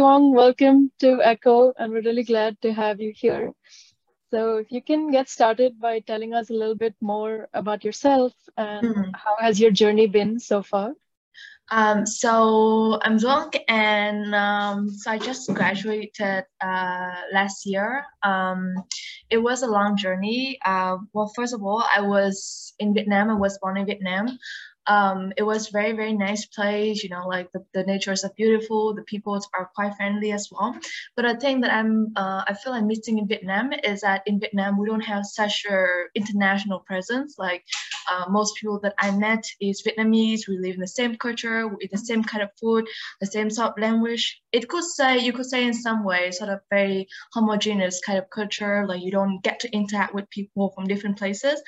Duong, welcome to Echo, and we're really glad to have you here. So if you can get started by telling us a little bit more about yourself and mm. how has your journey been so far? Um, so I'm Duong and um, so I just graduated uh, last year. Um, it was a long journey. Uh, well, first of all, I was in Vietnam. I was born in Vietnam um, it was very very nice place you know like the, the natures are beautiful the people are quite friendly as well. But a thing that i'm uh, i feel i'm missing in vietnam is that in vietnam we don't have such a international presence. Like uh, most people that i met is vietnamese. We live in the same culture we eat the same kind of food the same sort of language. It could say you could say in some way sort of very homogeneous kind of culture like you don't get to interact with people from different places.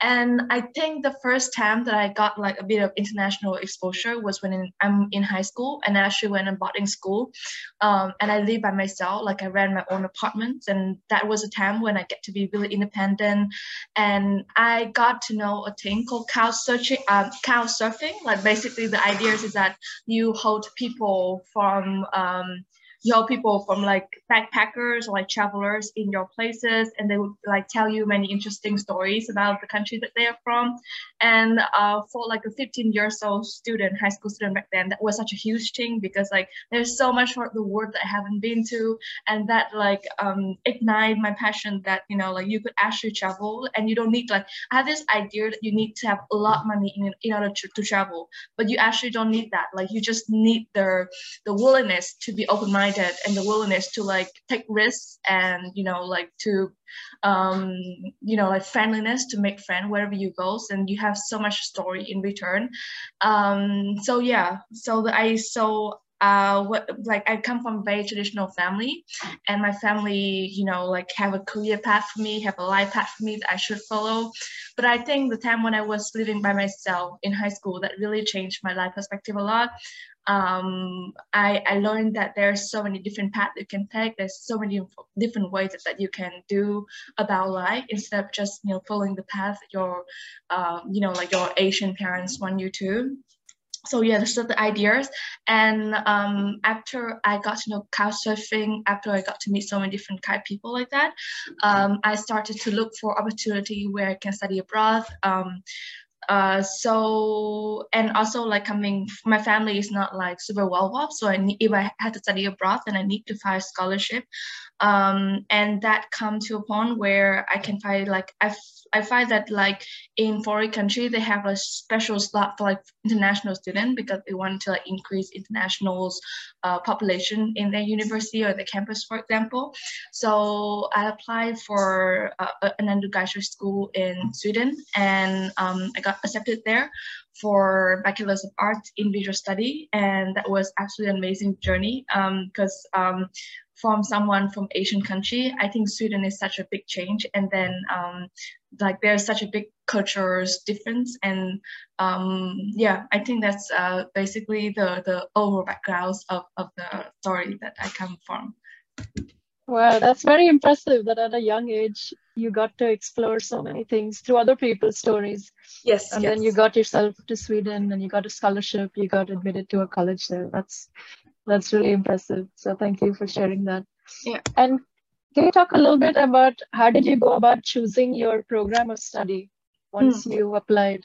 And i think the first time that i got like a bit of international exposure was when in, I'm in high school and actually when I actually went in boarding school. Um, and I live by myself, like I ran my own apartments. And that was a time when I get to be really independent. And I got to know a thing called couch searching, couch surfing. Like basically the idea is that you hold people from um, you know people from like backpackers or like travelers in your places and they would like tell you many interesting stories about the country that they are from. And uh, for like a 15 years old student high school student back then that was such a huge thing because like there's so much of the world that i haven't been to and that like um ignite my passion that you know like you could actually travel and you don't need like i have this idea that you need to have a lot of money in, in order to, to travel but you actually don't need that. Like you just need the the willingness to be open-minded minded and the willingness to like take risks and you know like to um you know like friendliness to make friend wherever you go. And you have so much story in return. Um so yeah. So i so uh what like i come from a very traditional family. And my family you know like have a career path for me have a life path for me that i should follow. But i think the time when i was living by myself in high school that really changed my life perspective a lot um, I, I learned that there's so many different paths you can take. There's so many different ways that, that you can do about life instead of just you know following the path your uh, you know like your Asian parents want you to. So yeah, those are the ideas. And um, after I got to know couch surfing, after I got to meet so many different kind of people like that, um, I started to look for opportunity where I can study abroad. Um, uh, so and also like coming my family is not like super well off so I need, if I had to study abroad then I need to find scholarship um, and that come to a point where I can find like I, I find that like in foreign country they have a special slot for like international student because they want to like increase internationals uh, population in their university or the campus for example. So I applied for uh, an undergraduate school in Sweden and um, I got accepted there for bachelor's of arts in visual study. And that was absolutely an amazing journey because um, from someone from Asian country, I think Sweden is such a big change. And then um, like there's such a big cultural difference. And um, yeah, I think that's uh, basically the, the overall backgrounds of, of the story that I come from. Wow, that's very impressive that at a young age you got to explore so many things through other people's stories. Yes. And yes. then you got yourself to Sweden and you got a scholarship, you got admitted to a college there. That's that's really impressive. So thank you for sharing that. Yeah. And can you talk a little bit about how did you go about choosing your program of study once mm. you applied?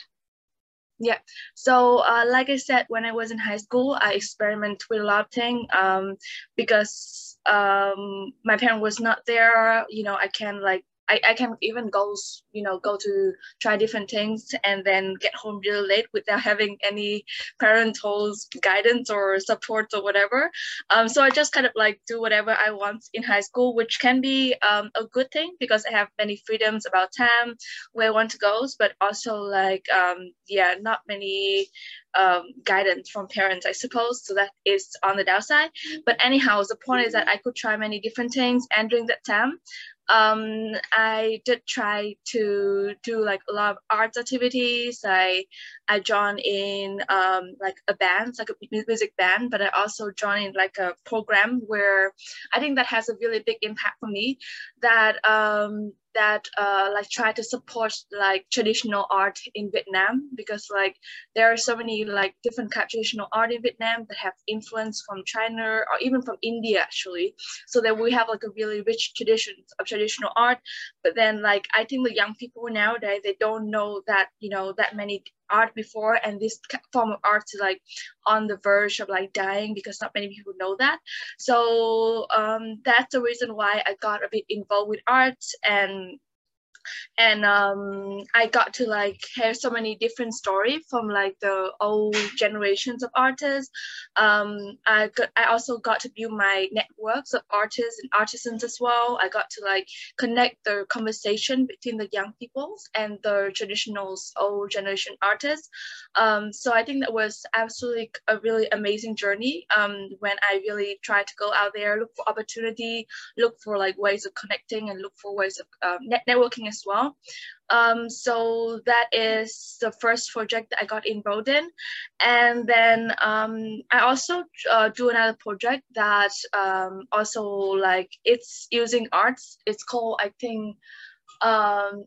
Yeah. So, uh, like I said, when I was in high school, I experimented with a lot of things um, because um, my parent was not there. You know, I can't like I, I can even go, you know, go to try different things and then get home really late without having any parental guidance or support or whatever. Um, so I just kind of like do whatever I want in high school, which can be um, a good thing because I have many freedoms about time, where I want to go, but also like, um, yeah, not many um, guidance from parents, I suppose. So that is on the downside. But anyhow, the point is that I could try many different things. And during that time, um, I did try to do like a lot of arts activities. I I joined in um, like a band, like a music band, but I also joined in like a program where I think that has a really big impact for me. That um, that uh, like try to support like traditional art in Vietnam because like there are so many like different kind of traditional art in Vietnam that have influence from China or even from India actually. So that we have like a really rich tradition of traditional art. But then like I think the young people nowadays they don't know that you know that many art before and this form of art is like on the verge of like dying because not many people know that. So um, that's the reason why i got a bit involved with art and and um, I got to like hear so many different stories from like the old generations of artists. Um, I got, I also got to build my networks of artists and artisans as well. I got to like connect the conversation between the young peoples and the traditional old generation artists. Um, so I think that was absolutely a really amazing journey um, when I really tried to go out there, look for opportunity, look for like ways of connecting and look for ways of um, net- networking as well. Um, so that is the first project that I got involved in. And then um, I also uh, do another project that um, also like it's using arts. It's called, I think, um,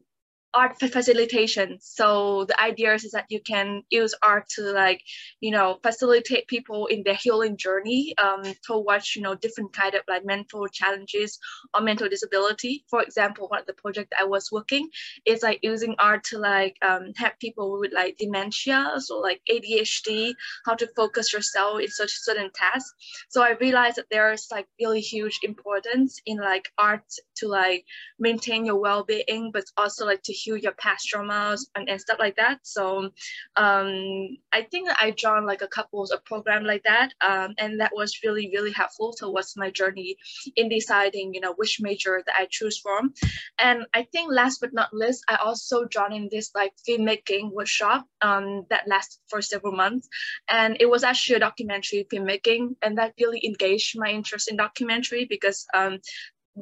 art facilitation. So the idea is that you can use art to like you know facilitate people in their healing journey um, towards you know different kind of like mental challenges or mental disability. For example one of the project i was working is like using art to like um, help people with like dementia or like adhd how to focus yourself in such certain tasks. So i realized that there's like really huge importance in like art to like maintain your well-being but also like to heal your past traumas and, and stuff like that. So um, I think I joined like a couple of program like that, um, and that was really really helpful towards my journey in deciding you know which major that I choose from. And I think last but not least, I also joined in this like filmmaking workshop um, that lasted for several months, and it was actually a documentary filmmaking, and that really engaged my interest in documentary because um,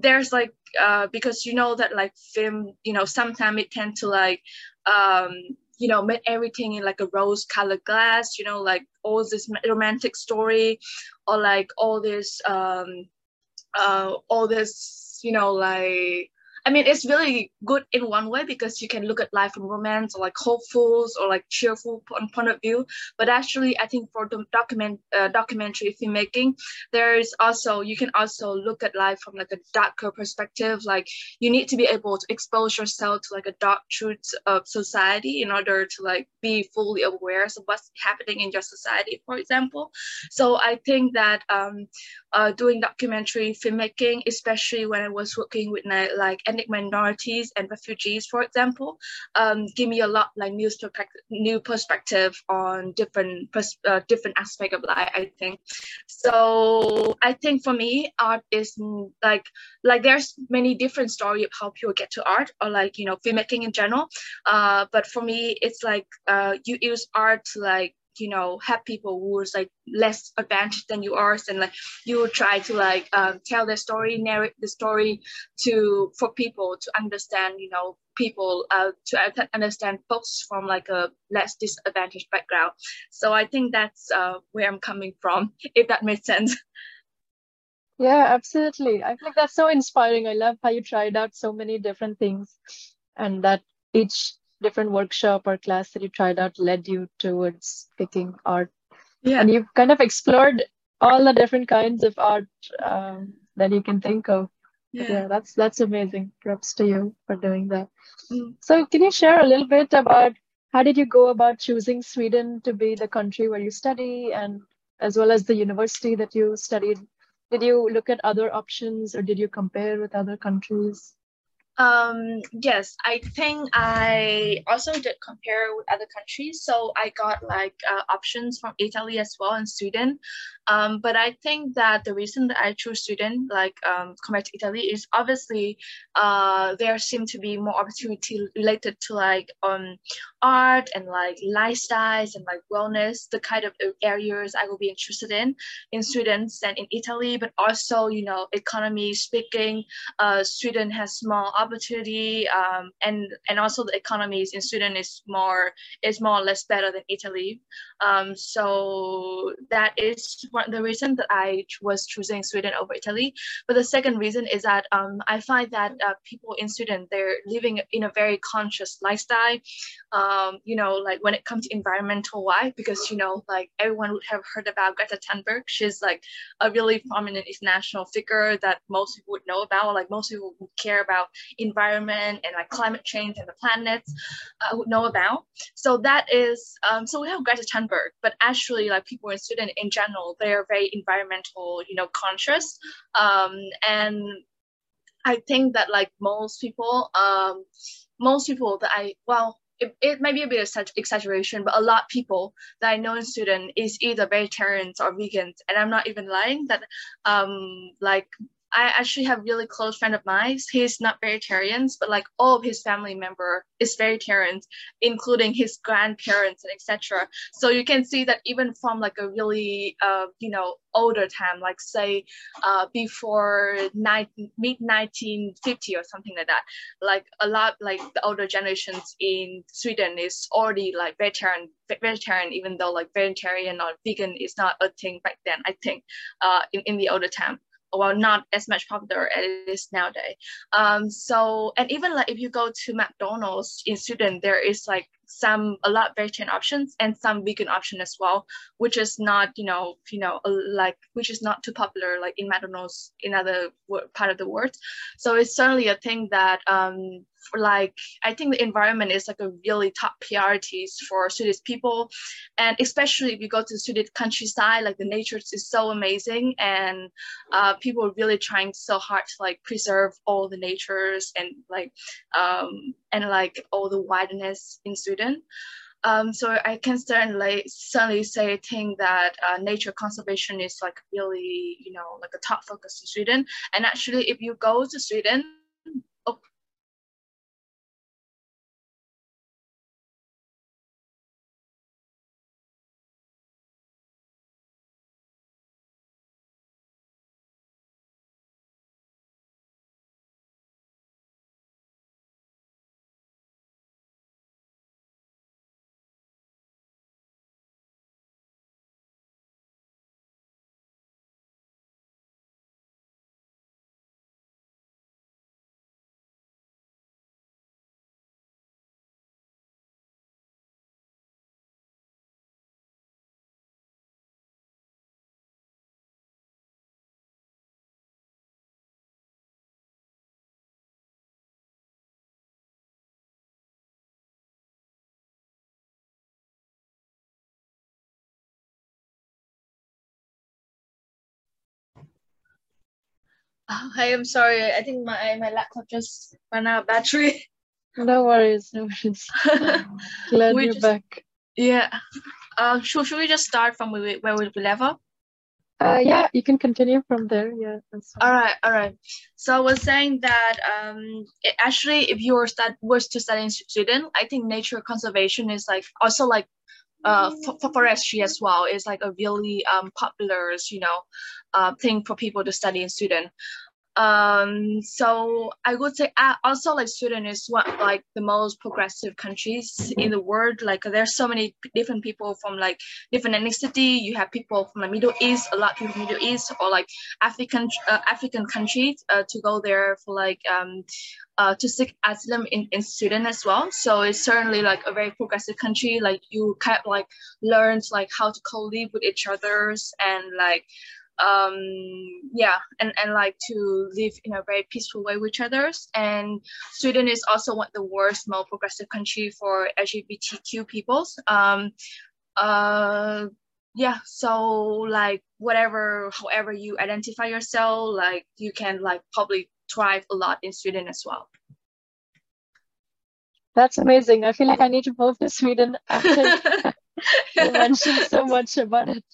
there's like uh, because you know that like film you know sometimes it tend to like um you know make everything in like a rose colored glass you know like all this romantic story or like all this um uh all this you know like I mean, it's really good in one way because you can look at life from romance or like hopefuls or like cheerful point of view. But actually, I think for the document uh, documentary filmmaking, there is also you can also look at life from like a darker perspective. Like you need to be able to expose yourself to like a dark truth of society in order to like be fully aware of what's happening in your society, for example. So I think that um, uh, doing documentary filmmaking, especially when I was working with like ethnic minorities and refugees, for example, um, give me a lot like new perspective, new perspective on different pers- uh, different aspect of life. I think so. I think for me, art is like like there's many different story of how people get to art or like you know filmmaking in general. Uh, but for me, it's like uh, you use art to like you know have people who's like less advantaged than you are and like you try to like um, tell the story narrate the story to for people to understand you know people uh, to understand folks from like a less disadvantaged background. So i think that's uh, where i'm coming from if that makes sense. Yeah absolutely. I think that's so inspiring. I love how you tried out so many different things and that each different workshop or class that you tried out led you towards picking art yeah and you've kind of explored all the different kinds of art um, that you can think of yeah. yeah. that's that's amazing props to you for doing that mm. so can you share a little bit about how did you go about choosing sweden to be the country where you study and as well as the university that you studied did you look at other options or did you compare with other countries um, yes, I think I also did compare with other countries. So I got like uh, options from Italy as well and Sweden. Um, but I think that the reason that I chose Sweden, like um, compared to Italy, is obviously uh, there seem to be more opportunity related to like um, art and like lifestyles and like wellness, the kind of areas I will be interested in in Sweden than in Italy. But also, you know, economy speaking, uh, Sweden has more opportunity, um, and and also the economies in Sweden is more is more or less better than Italy. Um, so that is one the reason that I was choosing Sweden over Italy. But the second reason is that um, I find that uh, people in Sweden they're living in a very conscious lifestyle. Um, you know, like when it comes to environmental why, because you know, like everyone would have heard about Greta Thunberg. She's like a really prominent international figure that most people would know about. Like most people would care about environment and like climate change and the planets uh, would know about. So that is um, so we have Greta Thunberg, but actually like people in Sweden in general, they are very environmental, you know, conscious. Um, and I think that like most people, um, most people that I well, it, it might be a bit of such exaggeration, but a lot of people that I know in Sweden is either vegetarians or vegans, and I'm not even lying. That um like I actually have really close friend of mine. He's not vegetarians, but like all of his family member is vegetarians, including his grandparents and etc. So you can see that even from like a really uh, you know older time, like say uh, before mid 1950 or something like that, like a lot like the older generations in Sweden is already like vegetarian vegetarian, even though like vegetarian or vegan is not a thing back then. I think uh, in in the older time well not as much popular as it is nowadays. Um so and even like if you go to mcdonald's in sweden there is like some a lot vegetarian options and some vegan option as well which is not you know you know like which is not too popular like in mcdonald's in other part of the world. So it's certainly a thing that um like I think the environment is like a really top priorities for Swedish people, and especially if you go to the Swedish countryside, like the nature is so amazing, and uh, people are really trying so hard to like preserve all the natures and like um, and like all the wildness in Sweden. Um, so I can certainly certainly say I think that uh, nature conservation is like really you know like a top focus in Sweden. And actually, if you go to Sweden, Oh, I am sorry. I think my my laptop just ran out of battery. No worries, no worries. Glad we you're just, back. Yeah. Uh, should, should we just start from where we, where we left off? Uh, yeah, you can continue from there. Yeah. All right, all right. So I was saying that um, it, actually, if you were start was to study in Sweden, I think nature conservation is like also like uh, for forestry as well is like a really um, popular, you know, uh, thing for people to study in Sweden um so i would say uh, also like sweden is one like the most progressive countries in the world like there's so many different people from like different ethnicity you have people from the middle east a lot of people from middle east or like african uh, african countries uh, to go there for like um uh, to seek asylum in, in Sweden as well. So it's certainly like a very progressive country. Like you kind of like learn like how to co-live with each others and like um yeah and and like to live in a very peaceful way with others. And sweden is also one of the worst most progressive country for lgbtq peoples. Um uh yeah so like whatever however you identify yourself like you can like probably thrive a lot in sweden as well. That's amazing. I feel like i need to move to sweden after you mentioned so much about it.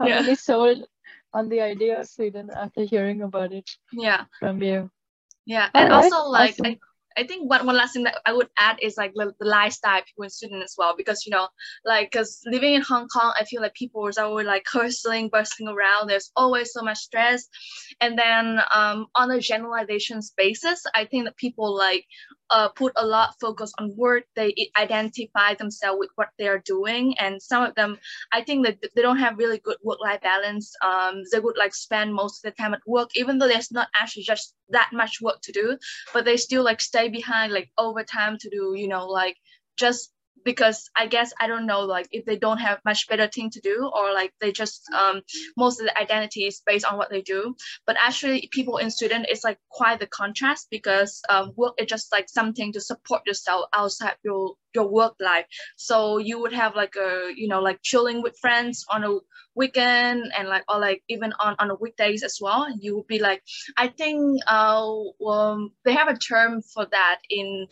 I'm yeah. sold on the idea of Sweden after hearing about it. Yeah. From you. Yeah, and also like awesome. I, I think one, one last thing that I would add is like the, the lifestyle people in Sweden as well because you know like because living in Hong Kong I feel like people are always like hustling bustling around there's always so much stress and then um, on a generalization basis I think that people like uh, put a lot focus on work. They identify themselves with what they are doing, and some of them, I think that they don't have really good work-life balance. Um, they would like spend most of the time at work, even though there's not actually just that much work to do, but they still like stay behind like overtime to do, you know, like just because I guess I don't know like if they don't have much better thing to do or like they just um most of the identity is based on what they do. But actually people in Sweden it's like quite the contrast because um work is just like something to support yourself outside your your work life. So you would have like a you know like chilling with friends on a weekend and like or like even on on a weekdays as well. You would be like I think uh um, they have a term for that in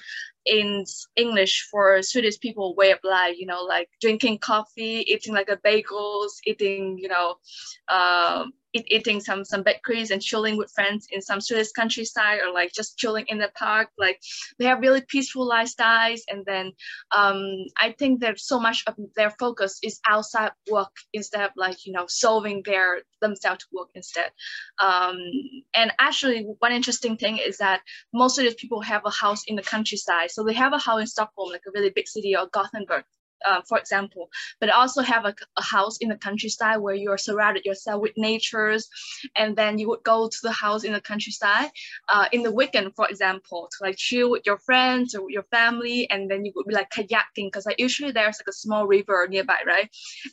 in English for Swedish people way of life, you know, like drinking coffee, eating like a bagels, eating, you know, um, eating some some bakeries and chilling with friends in some Swedish countryside or like just chilling in the park. Like they have really peaceful lifestyles, and then um, I think that so much of their focus is outside work instead of like you know solving their themselves work instead. Um, and actually, one interesting thing is that most of these people have a house in the countryside. So they have a house in Stockholm, like a really big city, or Gothenburg, uh, for example, but also have a, a, house in the countryside where you're surrounded yourself with natures, and then you would go to the house in the countryside uh, in the weekend, for example, to like chill with your friends or your family, and then you would be like kayaking because like usually there's like a small river nearby, right?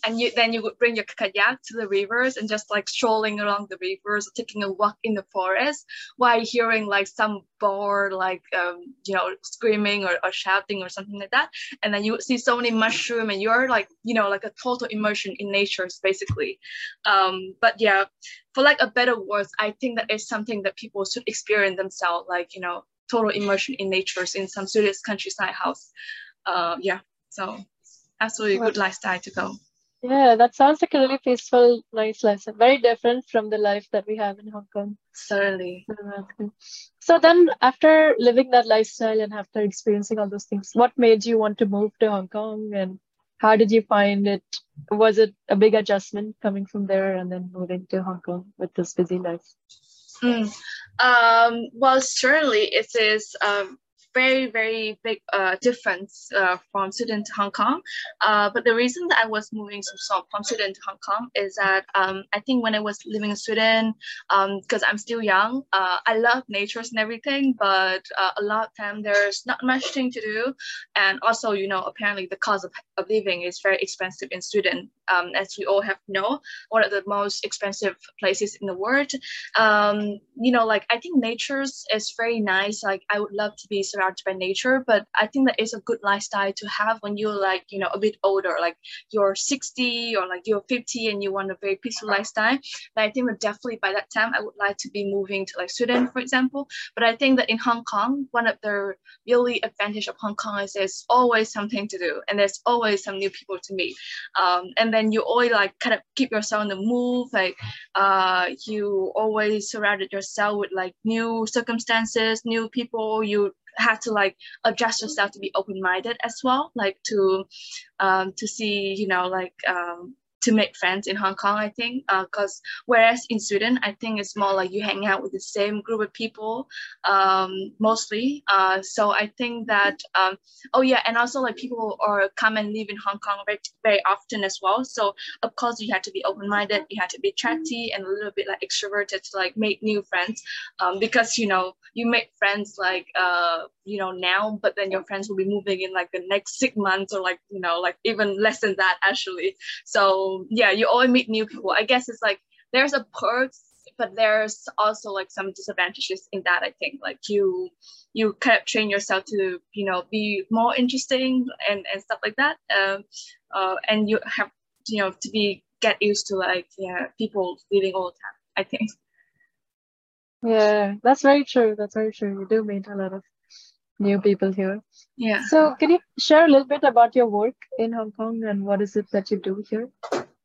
And you then you would bring your kayak to the rivers and just like strolling along the rivers, taking a walk in the forest while hearing like some bird like um, you know screaming or, or shouting or something like that, and then you would see so many mushrooms mushroom and you're like you know like a total immersion in nature basically. Um, but yeah for like a better words i think that is something that people should experience themselves like you know total immersion in nature in some serious countryside house. Uh, yeah so absolutely good lifestyle to go yeah, that sounds like a really peaceful, nice lesson. Very different from the life that we have in Hong Kong. Certainly. So then, after living that lifestyle and after experiencing all those things, what made you want to move to Hong Kong, and how did you find it? Was it a big adjustment coming from there and then moving to Hong Kong with this busy life? Mm. Um, well, certainly it is um, very, very big uh, difference uh, from Sweden to Hong Kong. Uh, but the reason that I was moving so, from Sweden to Hong Kong is that um, I think when I was living in Sweden, because um, I'm still young, uh, I love nature and everything, but uh, a lot of time there's not much thing to do. And also, you know, apparently the cost of, of living is very expensive in Sweden, um, as we all have know, one of the most expensive places in the world. Um, you know, like I think nature is very nice. Like I would love to be surrounded by nature but i think that is a good lifestyle to have when you're like you know a bit older like you're 60 or like you're 50 and you want a very peaceful lifestyle. But i think that definitely by that time i would like to be moving to like sweden for example. But i think that in hong kong one of the really advantage of hong kong is there's always something to do and there's always some new people to meet. Um, and then you always like kind of keep yourself on the move like uh, you always surrounded yourself with like new circumstances new people. You have to like adjust yourself to be open-minded as well like to um to see you know like um to make friends in Hong Kong, I think, because uh, whereas in Sweden, I think it's more like you hang out with the same group of people um, mostly. Uh, so I think that, um, oh yeah, and also like people are come and live in Hong Kong very, very often as well. So of course you have to be open-minded, you have to be chatty and a little bit like extroverted to like make new friends um, because, you know, you make friends like, uh, you know, now, but then your friends will be moving in like the next six months or like, you know, like even less than that actually. So yeah, you always meet new people. I guess it's like there's a perks, but there's also like some disadvantages in that. I think like you you kind of train yourself to you know be more interesting and and stuff like that. Um, uh, and you have you know to be get used to like yeah people living all the time. I think. Yeah, that's very true. That's very true. You do meet a lot of new people here. Yeah. So can you share a little bit about your work in Hong Kong and what is it that you do here?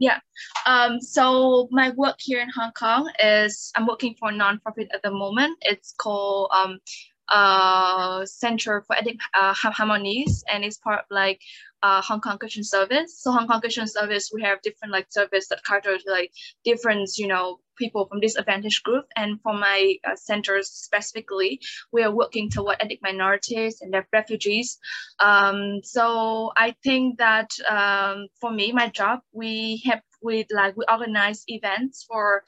Yeah. Um, so my work here in Hong Kong is I'm working for a nonprofit at the moment. It's called um, uh, center for ethnic uh, harmonies, and it's part of like uh, Hong Kong Christian Service. So Hong Kong Christian Service, we have different like service that cater to like different, you know, people from disadvantaged group. And for my uh, centers specifically, we are working toward ethnic minorities and their refugees. Um, so I think that um, for me, my job, we have we like we organize events for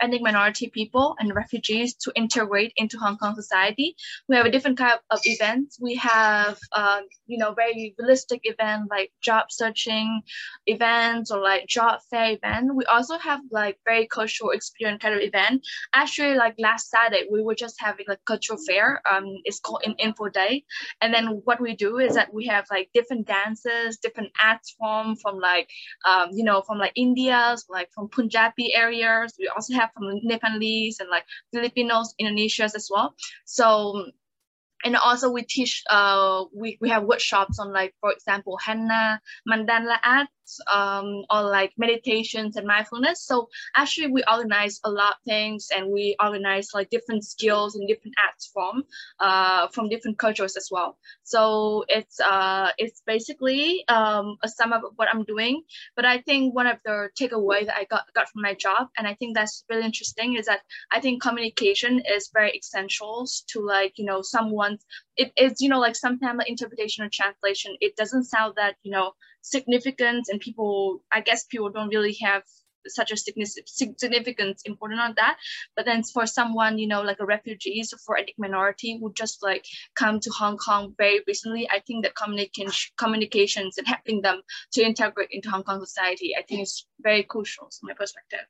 ethnic minority people and refugees to integrate into Hong Kong society. We have a different kind of events. We have um, you know very realistic event like job searching events or like job fair event. We also have like very cultural experience kind of event. Actually, like last Saturday, we were just having like cultural fair. Um, it's called an info day, and then what we do is that we have like different dances, different arts form from like um, you know from like India's, like from Punjabi areas. We also have from Nepalese and like Filipinos, Indonesians as well. So and also we teach uh we, we have workshops on like for example henna mandala art um, or like meditations and mindfulness. So actually we organize a lot of things and we organize like different skills and different arts form uh, from different cultures as well. So it's uh, it's basically um, a sum of what I'm doing. But I think one of the takeaway that I got, got from my job, and I think that's really interesting, is that I think communication is very essential to like, you know, someone's, it is, you know, like sometimes the interpretation or translation, it doesn't sound that, you know, significance and people i guess people don't really have such a significance important on that. But then for someone you know like a refugee so for ethnic minority who just like come to hong kong very recently i think that communication communications and helping them to integrate into hong kong society i think is very crucial from my perspective.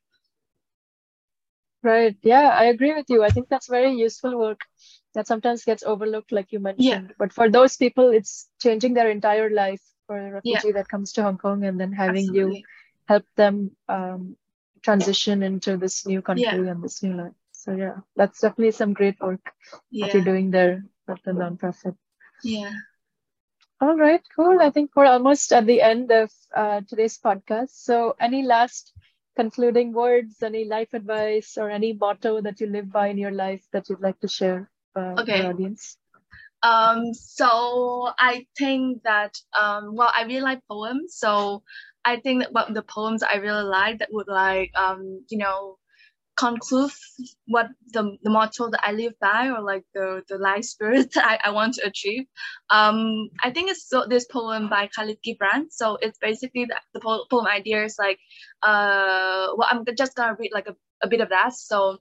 Right. Yeah i agree with you. I think that's very useful work that sometimes gets overlooked like you mentioned. Yeah. but for those people it's changing their entire life for a refugee yeah. that comes to Hong Kong and then having Absolutely. you help them um, transition into this new country yeah. and this new life. So yeah, that's definitely some great work yeah. that you're doing there at the nonprofit. Yeah. All right, cool. I think we're almost at the end of uh, today's podcast. So, any last concluding words, any life advice, or any motto that you live by in your life that you'd like to share uh, okay. with the audience? Um, so I think that um, well, I really like poems. So I think that what the poems I really like that would like um, you know conclude what the, the motto that I live by or like the, the life spirit that I, I want to achieve. Um, I think it's so, this poem by Kahlil Gibran. So it's basically the, the poem idea is like, uh, well, I'm just gonna read like a, a bit of that. So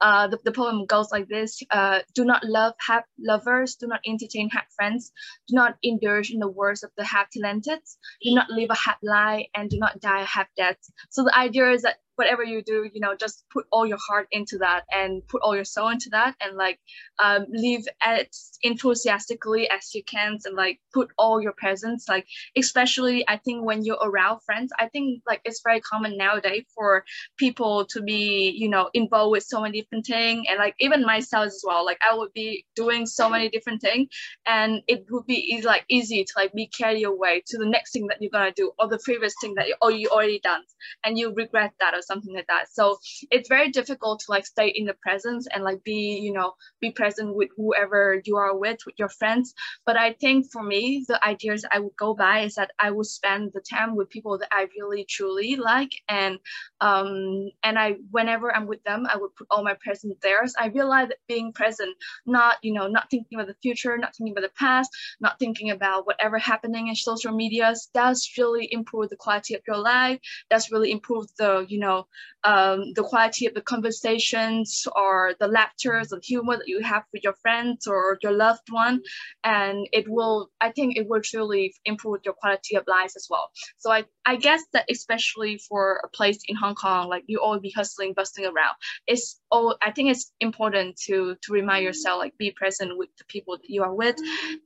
uh, the, the poem goes like this uh, Do not love half lovers, do not entertain half friends, do not indulge in the words of the half talented, do not live a half lie, and do not die a half death. So the idea is that whatever you do, you know, just put all your heart into that and put all your soul into that and like um, live as enthusiastically as you can and like put all your presence, like especially I think when you're around friends, I think like it's very common nowadays for people to be, you know, involved with so many different things and like even myself as well. Like I would be doing so many different things and it would be easy, like easy to like be carried away to the next thing that you're gonna do or the previous thing that you, or you already done and you regret that or something like that so it's very difficult to like stay in the presence and like be you know be present with whoever you are with with your friends but i think for me the ideas i would go by is that i would spend the time with people that i really truly like and um and i whenever i'm with them i would put all my presence there so i realize that being present not you know not thinking about the future not thinking about the past not thinking about whatever happening in social medias does really improve the quality of your life does really improve the you know um, the quality of the conversations or the laughter, the humor that you have with your friends or your loved one. And it will, I think it will truly improve your quality of life as well. So I, I guess that especially for a place in Hong Kong, like you all be hustling, bustling around, it's all, I think it's important to, to remind yourself, like be present with the people that you are with.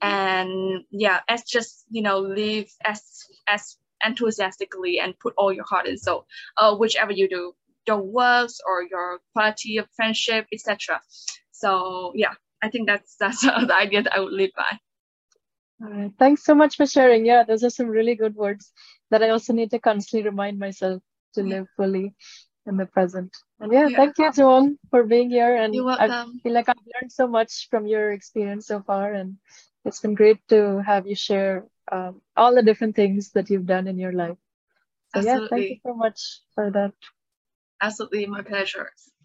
And yeah, as just, you know, live as, as enthusiastically and put all your heart in. So uh, whichever you do, your works or your quality of friendship, etc. So yeah, I think that's that's the idea that I would live by. All right. Thanks so much for sharing. Yeah, those are some really good words that I also need to constantly remind myself to live fully. In the present. And yeah, yeah. thank you, Joan, for being here. And You're welcome. I feel like I've learned so much from your experience so far. And it's been great to have you share um, all the different things that you've done in your life. So Absolutely. yeah, thank you so much for that. Absolutely, my pleasure.